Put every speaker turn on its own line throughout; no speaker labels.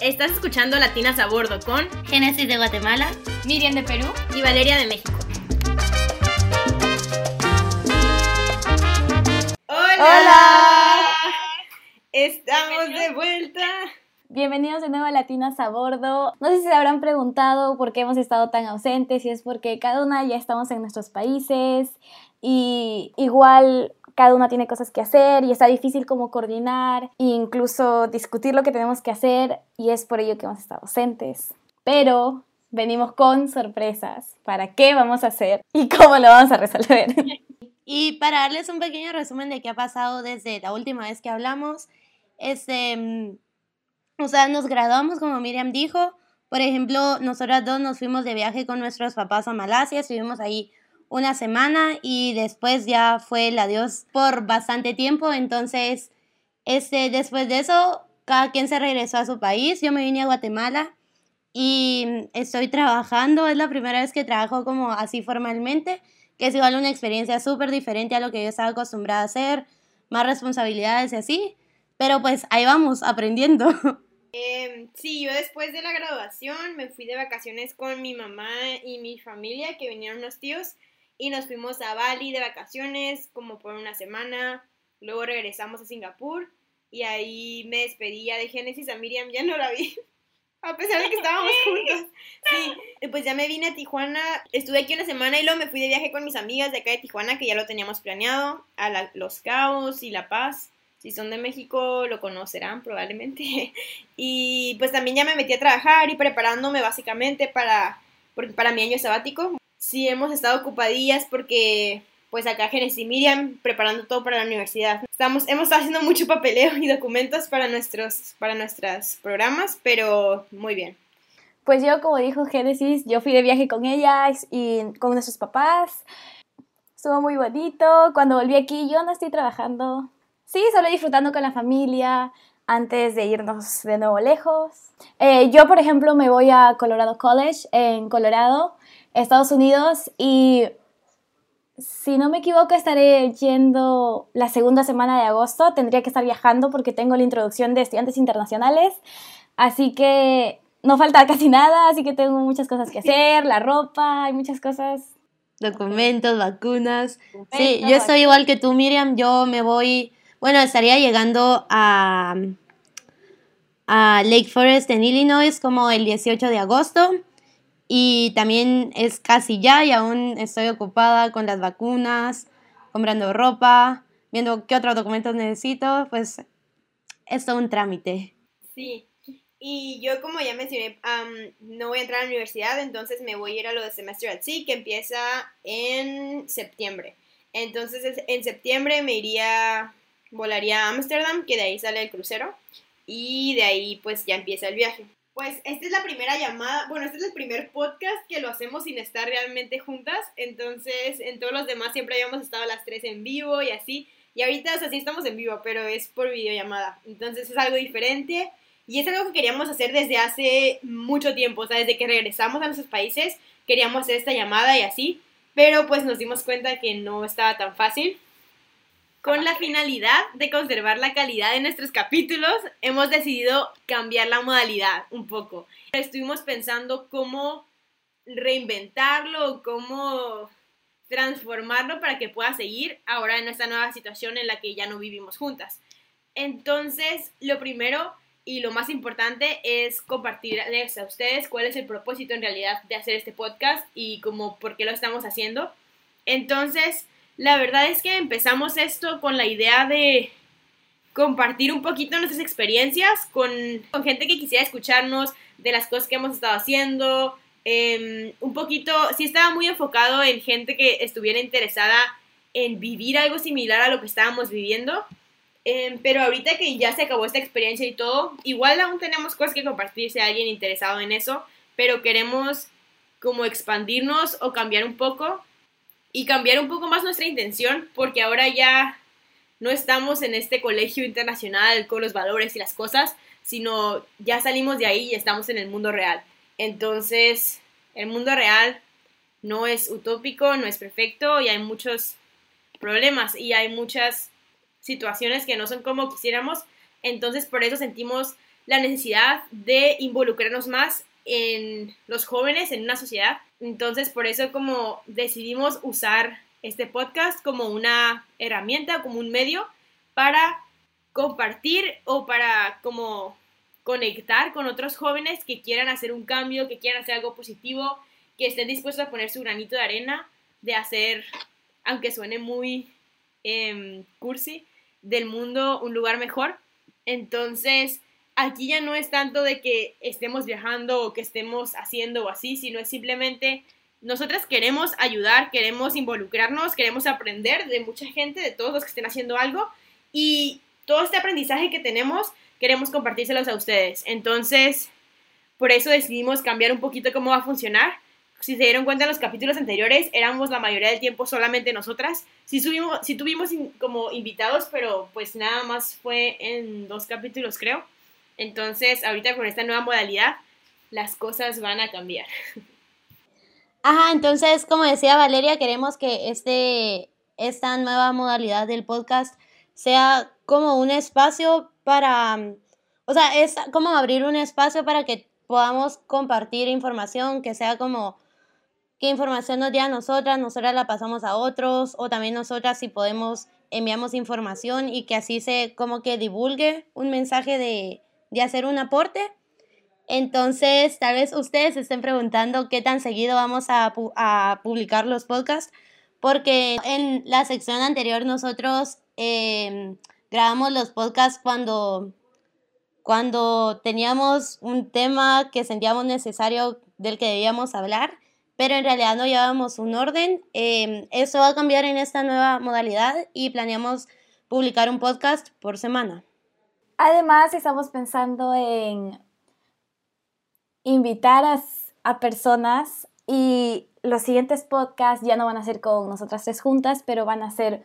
Estás escuchando Latinas a Bordo con
Génesis de Guatemala,
Miriam de Perú
y Valeria de México. ¡Hola!
¡Hola!
Estamos de vuelta.
Bienvenidos de nuevo a Latinas a Bordo. No sé si se habrán preguntado por qué hemos estado tan ausentes, si es porque cada una ya estamos en nuestros países y igual cada una tiene cosas que hacer y está difícil como coordinar e incluso discutir lo que tenemos que hacer y es por ello que hemos estado ausentes. Pero venimos con sorpresas para qué vamos a hacer y cómo lo vamos a resolver.
Y para darles un pequeño resumen de qué ha pasado desde la última vez que hablamos, este, o sea, nos graduamos como Miriam dijo. Por ejemplo, nosotras dos nos fuimos de viaje con nuestros papás a Malasia, estuvimos ahí una semana y después ya fue el adiós por bastante tiempo. Entonces, este, después de eso, cada quien se regresó a su país. Yo me vine a Guatemala y estoy trabajando. Es la primera vez que trabajo como así formalmente, que es igual una experiencia súper diferente a lo que yo estaba acostumbrada a hacer, más responsabilidades y así. Pero pues ahí vamos, aprendiendo.
Eh, sí, yo después de la graduación me fui de vacaciones con mi mamá y mi familia, que vinieron unos tíos y nos fuimos a Bali de vacaciones como por una semana, luego regresamos a Singapur y ahí me despedía de Génesis a Miriam, ya no la vi. A pesar de que estábamos juntos. Sí, pues ya me vine a Tijuana. Estuve aquí una semana y luego me fui de viaje con mis amigas de acá de Tijuana, que ya lo teníamos planeado, a Los Cabos y La Paz. Si son de México, lo conocerán probablemente. Y pues también ya me metí a trabajar y preparándome básicamente para, para mi año sabático sí hemos estado ocupadillas porque pues acá Genesis y Miriam preparando todo para la universidad. Estamos, hemos estado haciendo mucho papeleo y documentos para nuestros, para nuestros programas, pero muy bien.
Pues yo, como dijo Génesis, yo fui de viaje con ellas y con nuestros papás. Estuvo muy bonito. Cuando volví aquí, yo no estoy trabajando. Sí, solo disfrutando con la familia antes de irnos de nuevo lejos. Eh, yo, por ejemplo, me voy a Colorado College en Colorado Estados Unidos y si no me equivoco estaré yendo la segunda semana de agosto. Tendría que estar viajando porque tengo la introducción de estudiantes internacionales. Así que no falta casi nada, así que tengo muchas cosas que hacer, la ropa, hay muchas cosas.
Documentos, vacunas. sí, yo estoy igual que tú, Miriam. Yo me voy, bueno, estaría llegando a, a Lake Forest en Illinois como el 18 de agosto. Y también es casi ya y aún estoy ocupada con las vacunas, comprando ropa, viendo qué otros documentos necesito, pues es todo un trámite.
Sí, y yo como ya mencioné, no voy a entrar a la universidad, entonces me voy a ir a lo de Semester at Sea, que empieza en septiembre. Entonces en septiembre me iría, volaría a Ámsterdam, que de ahí sale el crucero, y de ahí pues ya empieza el viaje. Pues esta es la primera llamada, bueno, este es el primer podcast que lo hacemos sin estar realmente juntas, entonces en todos los demás siempre habíamos estado las tres en vivo y así, y ahorita o sí estamos en vivo, pero es por videollamada, entonces es algo diferente y es algo que queríamos hacer desde hace mucho tiempo, o sea, desde que regresamos a nuestros países queríamos hacer esta llamada y así, pero pues nos dimos cuenta que no estaba tan fácil con la finalidad de conservar la calidad de nuestros capítulos, hemos decidido cambiar la modalidad un poco. Estuvimos pensando cómo reinventarlo, cómo transformarlo para que pueda seguir ahora en esta nueva situación en la que ya no vivimos juntas. Entonces, lo primero y lo más importante es compartirles a ustedes cuál es el propósito en realidad de hacer este podcast y cómo por qué lo estamos haciendo. Entonces, la verdad es que empezamos esto con la idea de compartir un poquito nuestras experiencias con, gente que quisiera escucharnos de las cosas que hemos estado haciendo. Em, un poquito, sí estaba muy enfocado en gente que estuviera interesada en vivir algo similar a lo que estábamos viviendo. Em, pero ahorita que ya se acabó esta experiencia y todo, igual aún tenemos cosas que compartir si hay alguien interesado en eso, pero queremos como expandirnos o cambiar un poco y cambiar un poco más nuestra intención, porque ahora ya no estamos en este colegio internacional con los valores y las cosas, sino ya salimos de ahí y estamos en el mundo real. Entonces, el mundo real no es utópico, no es perfecto y hay muchos problemas y hay muchas situaciones que no son como quisiéramos. Entonces, por eso sentimos la necesidad de involucrarnos más en los jóvenes, en una sociedad. Entonces, por eso como decidimos usar este podcast como una herramienta, como un medio para compartir o para como conectar con otros jóvenes que quieran hacer un cambio, que quieran hacer algo positivo, que estén dispuestos a poner su granito de arena, de hacer, aunque suene muy em, cursi, del mundo un lugar mejor. Entonces, aquí ya no es tanto de que estemos viajando o que estemos haciendo o así, sino es simplemente nosotras queremos ayudar, queremos involucrarnos, queremos aprender de mucha gente, de todos los que estén haciendo algo y todo este aprendizaje que tenemos queremos compartírselos a ustedes. Entonces, por eso decidimos cambiar un poquito cómo va a funcionar. Si se dieron cuenta en los capítulos anteriores, éramos la mayoría del tiempo solamente nosotras. Sí, subimos, sí tuvimos como invitados, pero pues nada más fue en dos capítulos, creo. Entonces, ahorita con esta nueva modalidad, las cosas van a cambiar.
Ajá, entonces, como decía Valeria, queremos que este, esta nueva modalidad del podcast sea como un espacio para, o sea, es como abrir un espacio para que podamos compartir información, que sea como qué información nos dé a nosotras, nosotras la pasamos a otros, o también nosotras si podemos enviamos información y que así se como que divulgue un mensaje de, de hacer un aporte. Entonces, tal vez ustedes estén preguntando qué tan seguido vamos a, a publicar los podcasts, porque en la sección anterior nosotros em, grabamos los podcasts cuando, cuando teníamos un tema que sentíamos necesario del que debíamos hablar, pero en realidad no llevábamos un orden. Em, eso va a cambiar en esta nueva modalidad y planeamos publicar un podcast por semana.
Además, estamos pensando en invitar a, personas y los siguientes podcasts ya no van a ser con nosotras tres juntas, pero van a ser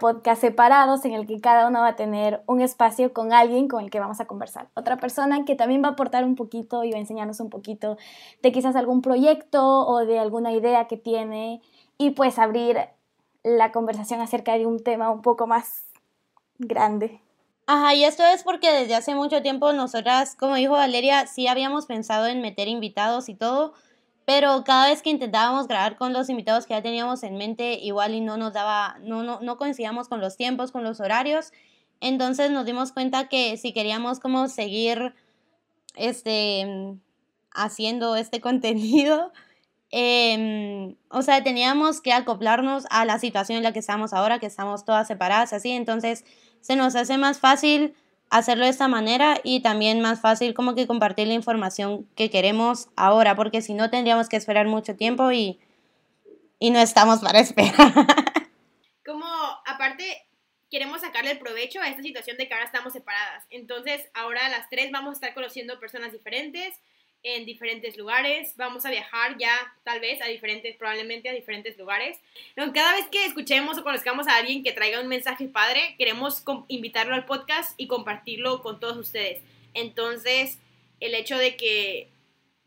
podcasts separados en el que cada uno va a tener un espacio con alguien con el que vamos a conversar. Otra persona que también va a aportar un poquito y va a enseñarnos un poquito de quizás algún proyecto o de alguna idea que tiene y pues abrir la conversación acerca de un tema un poco más grande.
Ajá, y esto es porque desde hace mucho tiempo nosotras, como dijo Valeria, sí habíamos pensado en meter invitados y todo, pero cada vez que intentábamos grabar con los invitados que ya teníamos en mente, igual y no nos daba, no, no, no coincidíamos con los tiempos, con los horarios, entonces nos dimos cuenta que si queríamos como seguir este, haciendo este contenido, em, o sea, teníamos que acoplarnos a la situación en la que estamos ahora, que estamos todas separadas, así, entonces se nos hace más fácil hacerlo de esta manera y también más fácil como que compartir la información que queremos ahora, porque si no tendríamos que esperar mucho tiempo y, y no estamos para esperar.
Como aparte queremos sacarle el provecho a esta situación de que ahora estamos separadas. Entonces ahora las tres vamos a estar conociendo personas diferentes, en diferentes lugares, vamos a viajar ya tal vez a diferentes, probablemente a diferentes lugares. Cada vez que escuchemos o conozcamos a alguien que traiga un mensaje padre, queremos invitarlo al podcast y compartirlo con todos ustedes. Entonces, el hecho de que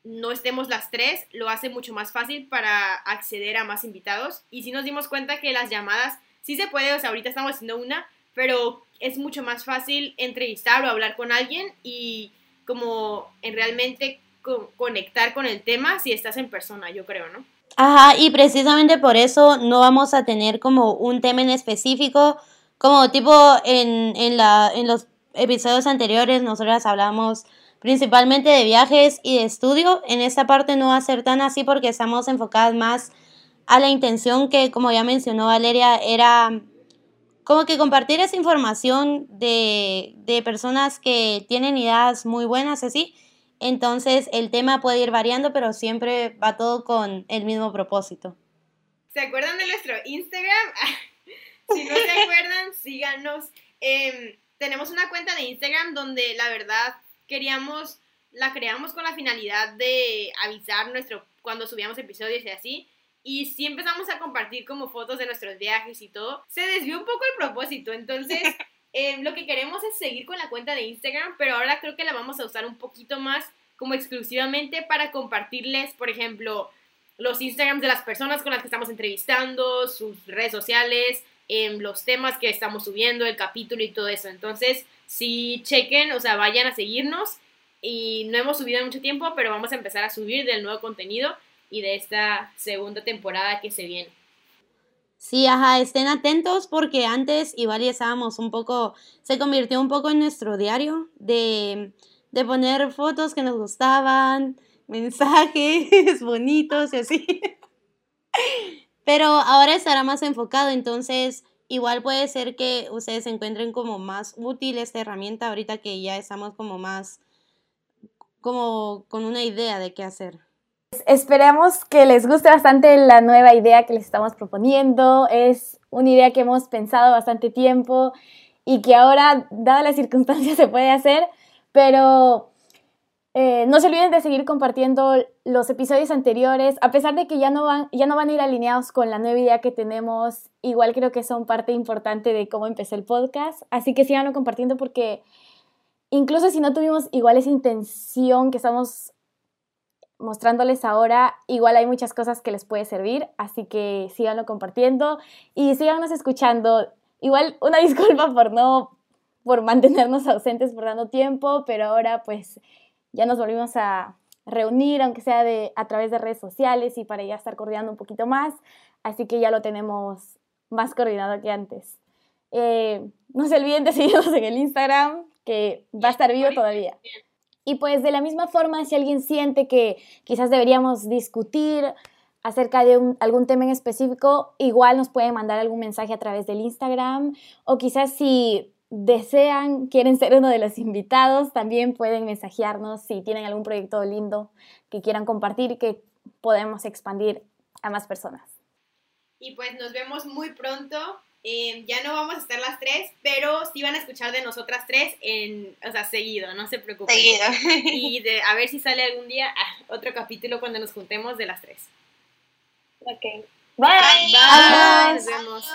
no estemos las tres lo hace mucho más fácil para acceder a más invitados. Y si nos dimos cuenta que las llamadas sí se puede, o sea, ahorita estamos haciendo una, pero es mucho más fácil entrevistar o hablar con alguien y como en realmente conectar con el tema si estás en persona, yo creo, ¿no?
Ajá, y precisamente por eso no vamos a tener como un tema en específico, como tipo en, en, la, en los episodios anteriores nosotras hablamos principalmente de viajes y de estudio. En esta parte no va a ser tan así porque estamos enfocadas más a la intención que, como ya mencionó Valeria, era como que compartir esa información de, de personas que tienen ideas muy buenas, así, entonces el tema puede ir variando, pero siempre va todo con el mismo propósito.
¿Se acuerdan de nuestro Instagram? si no se acuerdan, síganos. Em, tenemos una cuenta de Instagram donde la verdad queríamos, la creamos con la finalidad de avisar nuestro, cuando subíamos episodios y así. Y sí empezamos a compartir como fotos de nuestros viajes y todo. Se desvió un poco el propósito, entonces Em, lo que queremos es seguir con la cuenta de Instagram, pero ahora creo que la vamos a usar un poquito más como exclusivamente para compartirles, por ejemplo, los Instagrams de las personas con las que estamos entrevistando, sus redes sociales, em, los temas que estamos subiendo, el capítulo y todo eso. Entonces, si chequen, o sea, vayan a seguirnos
y no hemos subido en mucho tiempo, pero vamos a empezar a subir del nuevo contenido y de esta segunda temporada que se viene.
Sí, ajá, estén atentos porque antes igual ya estábamos un poco, se convirtió un poco en nuestro diario de, de poner fotos que nos gustaban, mensajes bonitos y así. Pero ahora estará más enfocado, entonces igual puede ser que ustedes encuentren como más útil esta herramienta ahorita que ya estamos como más, como con una idea de qué hacer.
Esperemos que les guste bastante la nueva idea que les estamos proponiendo. Es una idea que hemos pensado bastante tiempo y que ahora, dadas las circunstancias, se puede hacer, pero eh, no se olviden de seguir compartiendo los episodios anteriores, a pesar de que ya no, van, ya no van a ir alineados con la nueva idea que tenemos, igual creo que son parte importante de cómo empezó el podcast, así que síganlo compartiendo porque incluso si no tuvimos igual esa intención que estamos mostrándoles ahora, igual hay muchas cosas que les puede servir, así que síganlo compartiendo y síganos escuchando. Igual una disculpa por no, por mantenernos ausentes por dando tiempo, pero ahora pues ya nos volvimos a reunir, aunque sea de, a través de redes sociales y para ya estar coordinando un poquito más, así que ya lo tenemos más coordinado que antes. Eh, no se olviden de seguirnos en el Instagram, que va a estar vivo todavía. Y pues de la misma forma, si alguien siente que quizás deberíamos discutir acerca de algún tema en específico, igual nos pueden mandar algún mensaje a través del Instagram o quizás si desean, quieren ser uno de los invitados, también pueden mensajearnos si tienen algún proyecto lindo que quieran compartir y que podemos expandir a más personas.
Y pues nos vemos muy pronto Em, ya no vamos a estar las tres, pero sí van a escuchar de nosotras tres en, o sea, seguido, no se preocupen.
Seguido.
Y de, a ver si sale algún día ah, otro capítulo cuando nos juntemos de las tres.
Ok. Bye. Bye. Nos vemos.